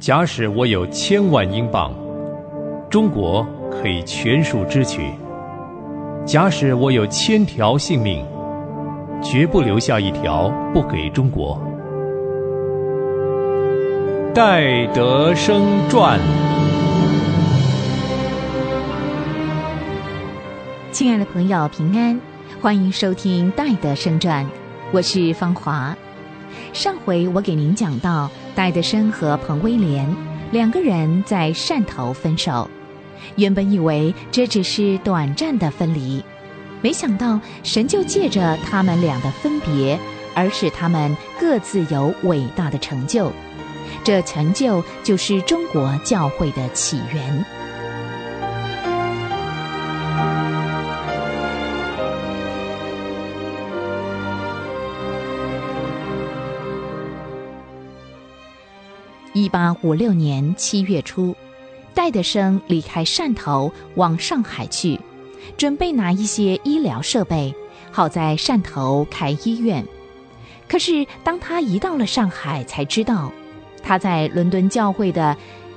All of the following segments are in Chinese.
假使我有千万英镑，中国可以全数支取；假使我有千条性命，绝不留下一条不给中国。戴德生传。亲爱的朋友，平安，欢迎收听《戴德生传》，我是芳华。上回我给您讲到，戴德生和彭威廉两个人在汕头分手。原本以为这只是短暂的分离，没想到神就借着他们俩的分别，而使他们各自有伟大的成就。这成就就是中国教会的起源。一八五六年七月初，戴德生离开汕头往上海去，准备拿一些医疗设备，好在汕头开医院。可是当他一到了上海，才知道他在伦敦教会的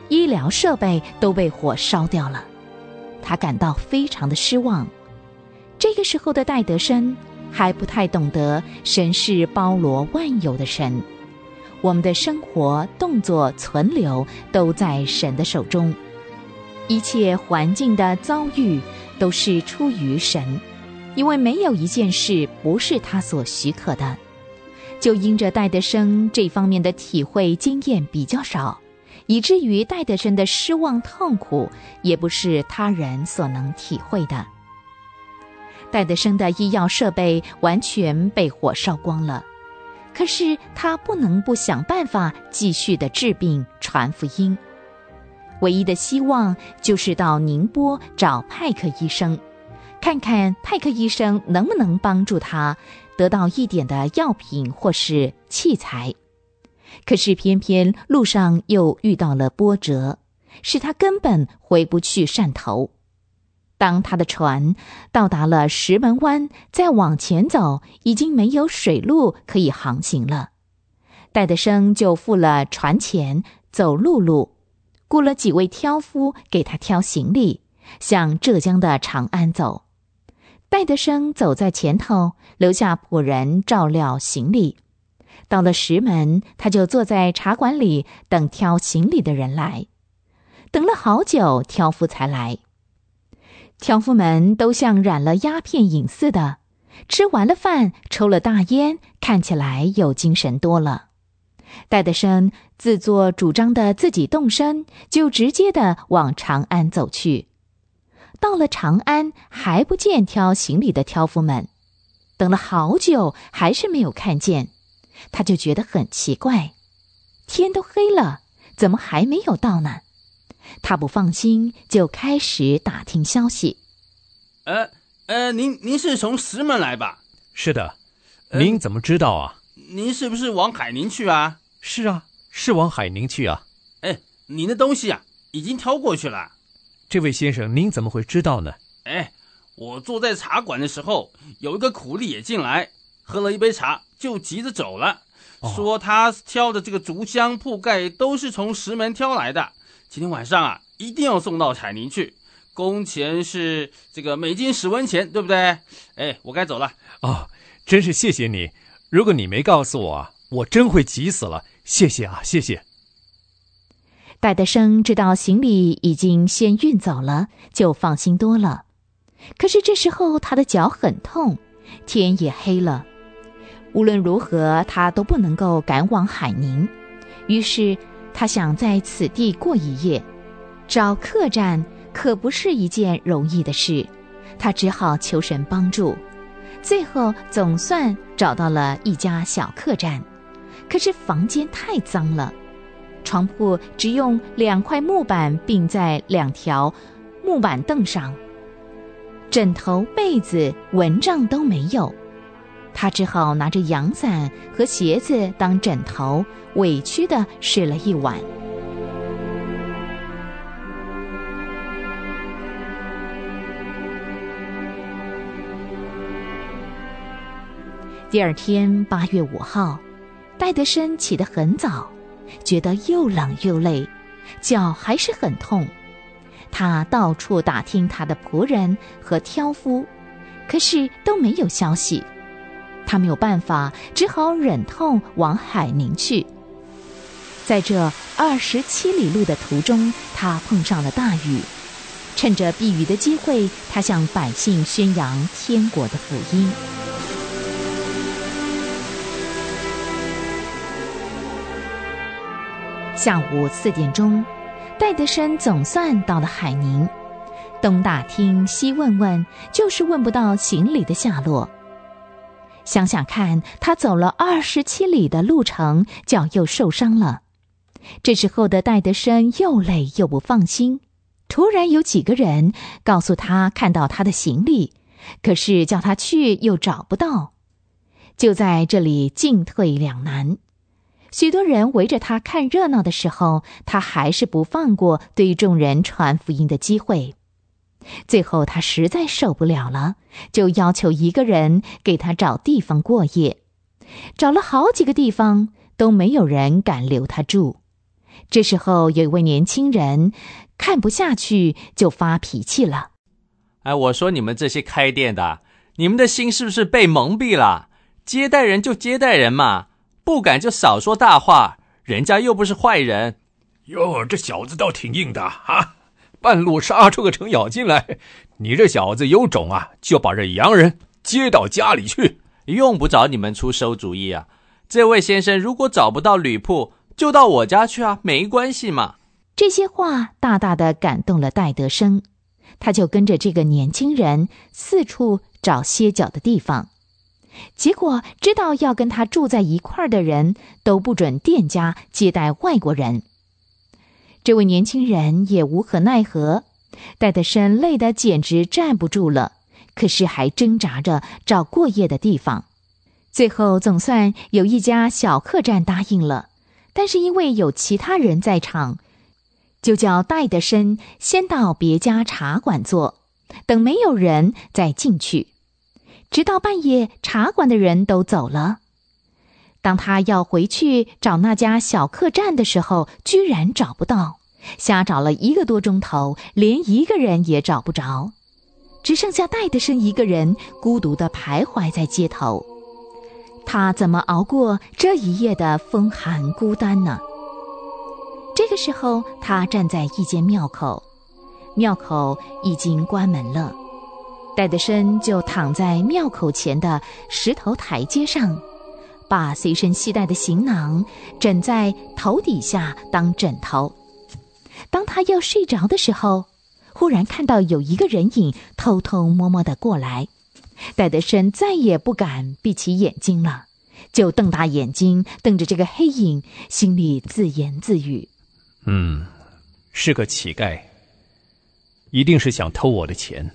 医疗设备都被火烧掉了，他感到非常的失望。这个时候的戴德生还不太懂得神是包罗万有的神。我们的生活、动作、存留都在神的手中，一切环境的遭遇都是出于神，因为没有一件事不是他所许可的。就因着戴德生这方面的体会经验比较少，以至于戴德生的失望痛苦也不是他人所能体会的。戴德生的医药设备完全被火烧光了。可是他不能不想办法继续的治病传福音，唯一的希望就是到宁波找派克医生，看看派克医生能不能帮助他得到一点的药品或是器材。可是偏偏路上又遇到了波折，使他根本回不去汕头。当他的船到达了石门湾，再往前走，已经没有水路可以航行了。戴德生就付了船钱，走陆路，雇了几位挑夫给他挑行李，向浙江的长安走。戴德生走在前头，留下仆人照料行李。到了石门，他就坐在茶馆里等挑行李的人来。等了好久，挑夫才来。挑夫们都像染了鸦片瘾似的，吃完了饭，抽了大烟，看起来有精神多了。戴德生自作主张的自己动身，就直接的往长安走去。到了长安，还不见挑行李的挑夫们，等了好久，还是没有看见，他就觉得很奇怪，天都黑了，怎么还没有到呢？他不放心，就开始打听消息。呃呃，您您是从石门来吧？是的，您怎么知道啊？您是不是往海宁去啊？是啊，是往海宁去啊。哎，您的东西啊，已经挑过去了。这位先生，您怎么会知道呢？哎，我坐在茶馆的时候，有一个苦力也进来，喝了一杯茶，就急着走了，说他挑的这个竹箱铺盖都是从石门挑来的。今天晚上啊，一定要送到海宁去，工钱是这个每斤十文钱，对不对？哎，我该走了。哦，真是谢谢你。如果你没告诉我，我真会急死了。谢谢啊，谢谢。戴德生知道行李已经先运走了，就放心多了。可是这时候他的脚很痛，天也黑了，无论如何他都不能够赶往海宁，于是。他想在此地过一夜，找客栈可不是一件容易的事。他只好求神帮助，最后总算找到了一家小客栈。可是房间太脏了，床铺只用两块木板并在两条木板凳上，枕头、被子、蚊帐都没有。他只好拿着阳伞和鞋子当枕头，委屈的睡了一晚。第二天八月五号，戴德生起得很早，觉得又冷又累，脚还是很痛。他到处打听他的仆人和挑夫，可是都没有消息。他没有办法，只好忍痛往海宁去。在这二十七里路的途中，他碰上了大雨。趁着避雨的机会，他向百姓宣扬天国的福音。下午四点钟，戴德生总算到了海宁。东打听西问问，就是问不到行李的下落。想想看，他走了二十七里的路程，脚又受伤了。这时候的戴德生又累又不放心。突然有几个人告诉他看到他的行李，可是叫他去又找不到，就在这里进退两难。许多人围着他看热闹的时候，他还是不放过对众人传福音的机会。最后他实在受不了了，就要求一个人给他找地方过夜。找了好几个地方，都没有人敢留他住。这时候有一位年轻人。看不下去就发脾气了。哎，我说你们这些开店的，你们的心是不是被蒙蔽了？接待人就接待人嘛，不敢就少说大话。人家又不是坏人。哟，这小子倒挺硬的啊！半路杀出个程咬金来，你这小子有种啊，就把这洋人接到家里去。用不着你们出馊主意啊。这位先生如果找不到旅铺，就到我家去啊，没关系嘛。这些话大大的感动了戴德生，他就跟着这个年轻人四处找歇脚的地方。结果知道要跟他住在一块儿的人都不准店家接待外国人。这位年轻人也无可奈何，戴德生累得简直站不住了，可是还挣扎着找过夜的地方。最后总算有一家小客栈答应了，但是因为有其他人在场。就叫戴德生先到别家茶馆坐，等没有人再进去，直到半夜茶馆的人都走了。当他要回去找那家小客栈的时候，居然找不到，瞎找了一个多钟头，连一个人也找不着，只剩下戴德生一个人孤独的徘徊在街头。他怎么熬过这一夜的风寒孤单呢？这个时候，他站在一间庙口，庙口已经关门了。戴德生就躺在庙口前的石头台阶上，把随身携带的行囊枕在头底下当枕头。当他要睡着的时候，忽然看到有一个人影偷偷摸摸的过来。戴德生再也不敢闭起眼睛了，就瞪大眼睛瞪着这个黑影，心里自言自语。嗯，是个乞丐，一定是想偷我的钱。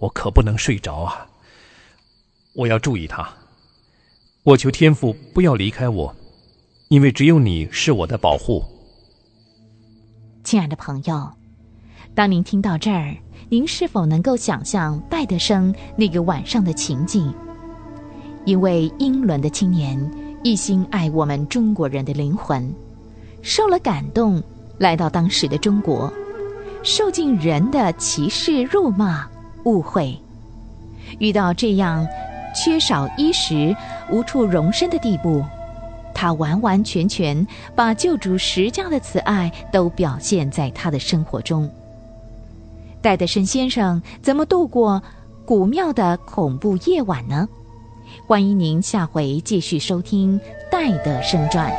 我可不能睡着啊！我要注意他。我求天父不要离开我，因为只有你是我的保护。亲爱的朋友，当您听到这儿，您是否能够想象戴德生那个晚上的情景？一位英伦的青年一心爱我们中国人的灵魂。受了感动，来到当时的中国，受尽人的歧视、辱骂、误会，遇到这样缺少衣食、无处容身的地步，他完完全全把救主十架的慈爱都表现在他的生活中。戴德生先生怎么度过古庙的恐怖夜晚呢？欢迎您下回继续收听《戴德生传》。